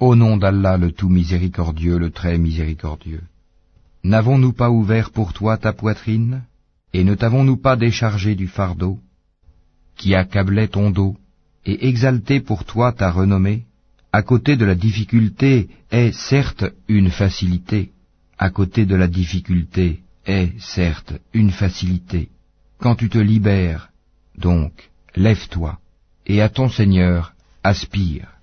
Au nom d'Allah le tout miséricordieux, le très miséricordieux. N'avons-nous pas ouvert pour toi ta poitrine, et ne t'avons-nous pas déchargé du fardeau, qui accablait ton dos, et exalté pour toi ta renommée À côté de la difficulté est certes une facilité, à côté de la difficulté est certes une facilité. Quand tu te libères, donc, lève-toi, et à ton Seigneur aspire.